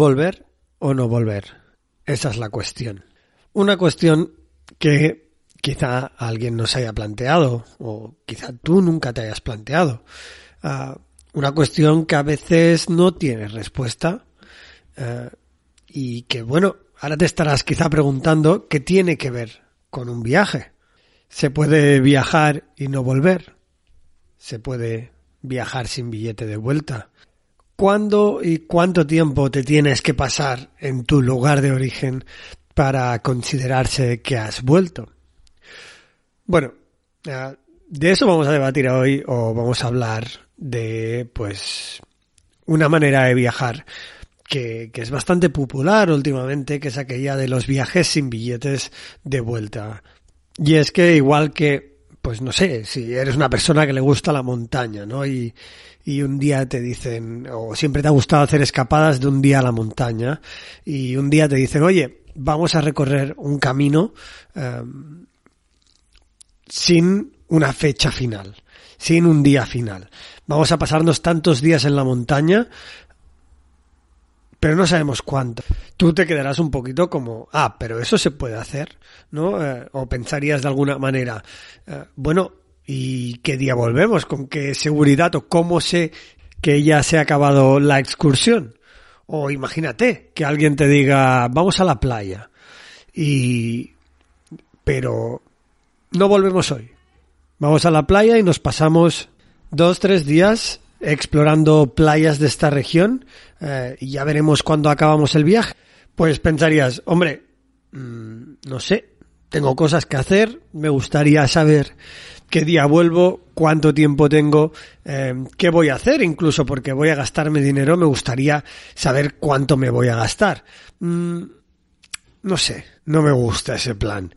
¿Volver o no volver? Esa es la cuestión. Una cuestión que quizá alguien nos haya planteado o quizá tú nunca te hayas planteado. Ah, una cuestión que a veces no tiene respuesta eh, y que bueno, ahora te estarás quizá preguntando qué tiene que ver con un viaje. ¿Se puede viajar y no volver? ¿Se puede viajar sin billete de vuelta? ¿Cuándo y cuánto tiempo te tienes que pasar en tu lugar de origen para considerarse que has vuelto? Bueno, de eso vamos a debatir hoy o vamos a hablar de, pues, una manera de viajar que, que es bastante popular últimamente, que es aquella de los viajes sin billetes de vuelta. Y es que igual que, pues no sé, si eres una persona que le gusta la montaña, ¿no? Y, y un día te dicen, o siempre te ha gustado hacer escapadas de un día a la montaña, y un día te dicen, oye, vamos a recorrer un camino eh, sin una fecha final, sin un día final. Vamos a pasarnos tantos días en la montaña, pero no sabemos cuánto. Tú te quedarás un poquito como, ah, pero eso se puede hacer, ¿no? Eh, o pensarías de alguna manera, eh, bueno, ¿y qué día volvemos? ¿Con qué seguridad o cómo sé que ya se ha acabado la excursión? O imagínate que alguien te diga, vamos a la playa. Y, pero no volvemos hoy. Vamos a la playa y nos pasamos dos, tres días explorando playas de esta región eh, y ya veremos cuándo acabamos el viaje. Pues pensarías, hombre, mmm, no sé, tengo cosas que hacer, me gustaría saber qué día vuelvo, cuánto tiempo tengo, eh, qué voy a hacer, incluso porque voy a gastarme dinero, me gustaría saber cuánto me voy a gastar. Mm, no sé, no me gusta ese plan.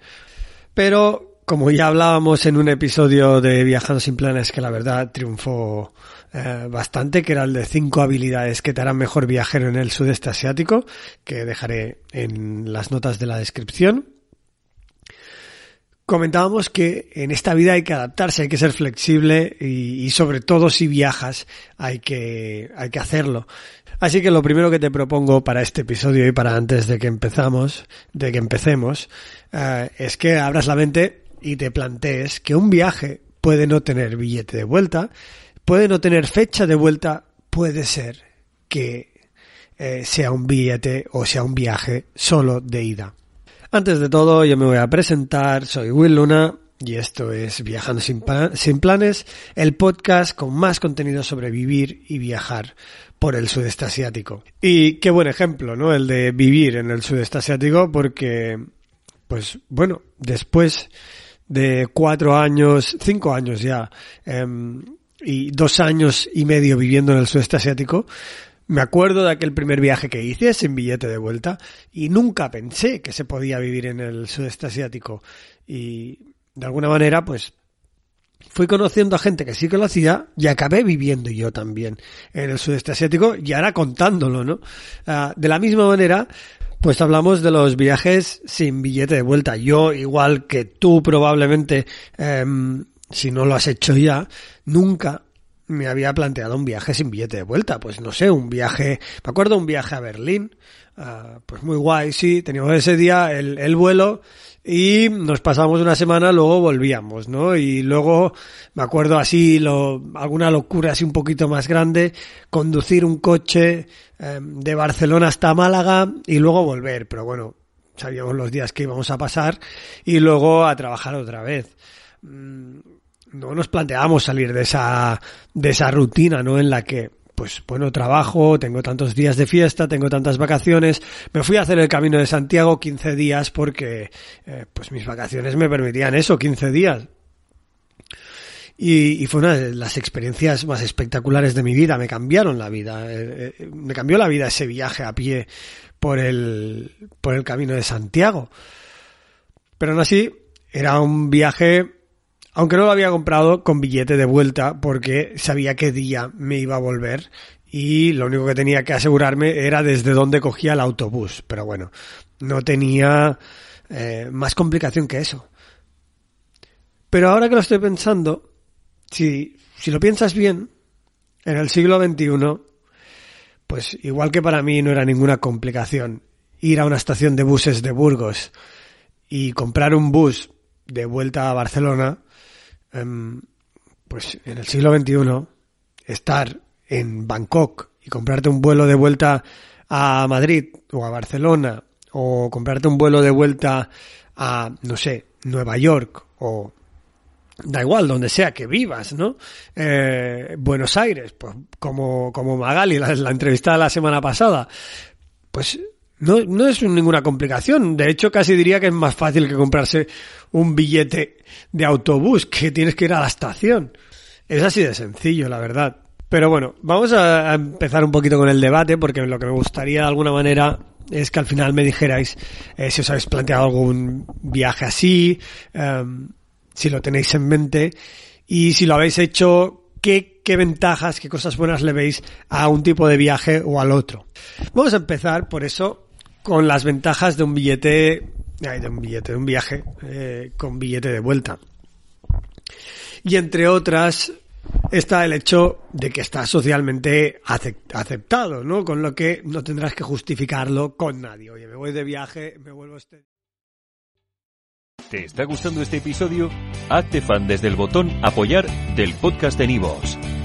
Pero como ya hablábamos en un episodio de Viajando sin planes que la verdad triunfó eh, bastante, que era el de cinco habilidades que te harán mejor viajero en el sudeste asiático, que dejaré en las notas de la descripción. Comentábamos que en esta vida hay que adaptarse, hay que ser flexible y, y sobre todo si viajas hay que, hay que hacerlo. Así que lo primero que te propongo para este episodio y para antes de que empezamos, de que empecemos, eh, es que abras la mente y te plantees que un viaje puede no tener billete de vuelta, puede no tener fecha de vuelta, puede ser que eh, sea un billete o sea un viaje solo de ida. Antes de todo, yo me voy a presentar, soy Will Luna y esto es Viajando sin, sin planes, el podcast con más contenido sobre vivir y viajar por el sudeste asiático. Y qué buen ejemplo, ¿no? El de vivir en el sudeste asiático porque, pues bueno, después de cuatro años, cinco años ya, eh, y dos años y medio viviendo en el sudeste asiático, me acuerdo de aquel primer viaje que hice sin billete de vuelta y nunca pensé que se podía vivir en el sudeste asiático. Y de alguna manera, pues, fui conociendo a gente que sí que lo hacía y acabé viviendo yo también en el sudeste asiático y ahora contándolo, ¿no? Uh, de la misma manera, pues hablamos de los viajes sin billete de vuelta. Yo, igual que tú probablemente, eh, si no lo has hecho ya, nunca me había planteado un viaje sin billete de vuelta. Pues no sé, un viaje, me acuerdo un viaje a Berlín, uh, pues muy guay, sí, teníamos ese día el, el vuelo y nos pasamos una semana, luego volvíamos, ¿no? Y luego me acuerdo así, lo, alguna locura así un poquito más grande, conducir un coche eh, de Barcelona hasta Málaga y luego volver, pero bueno, sabíamos los días que íbamos a pasar y luego a trabajar otra vez. mm, no nos planteábamos salir de esa, de esa rutina, ¿no? En la que, pues bueno, trabajo, tengo tantos días de fiesta, tengo tantas vacaciones. Me fui a hacer el camino de Santiago 15 días porque, eh, pues mis vacaciones me permitían eso, 15 días. Y, fue una de las experiencias más espectaculares de mi vida, me cambiaron la vida, eh, eh, me cambió la vida ese viaje a pie por el, por el camino de Santiago. Pero aún así, era un viaje, aunque no lo había comprado con billete de vuelta, porque sabía qué día me iba a volver y lo único que tenía que asegurarme era desde dónde cogía el autobús. Pero bueno, no tenía eh, más complicación que eso. Pero ahora que lo estoy pensando, si, si lo piensas bien, en el siglo XXI, pues igual que para mí no era ninguna complicación ir a una estación de buses de Burgos y comprar un bus de vuelta a Barcelona, um, pues en el siglo XXI, estar en Bangkok y comprarte un vuelo de vuelta a Madrid o a Barcelona o comprarte un vuelo de vuelta a, no sé, Nueva York o da igual, donde sea que vivas, ¿no? Eh, Buenos Aires, pues como, como Magali, la, la entrevista de la semana pasada, pues no, no es ninguna complicación. De hecho, casi diría que es más fácil que comprarse un billete de autobús, que tienes que ir a la estación. Es así de sencillo, la verdad. Pero bueno, vamos a empezar un poquito con el debate, porque lo que me gustaría de alguna manera es que al final me dijerais eh, si os habéis planteado algún viaje así, eh, si lo tenéis en mente y si lo habéis hecho, qué, qué ventajas, qué cosas buenas le veis a un tipo de viaje o al otro. Vamos a empezar, por eso, con las ventajas de un billete, de un billete, de un viaje eh, con billete de vuelta. Y entre otras, está el hecho de que está socialmente aceptado, ¿no? Con lo que no tendrás que justificarlo con nadie. Oye, me voy de viaje, me vuelvo este. ¿Te está gustando este episodio? Hazte fan desde el botón Apoyar del podcast de Nivos.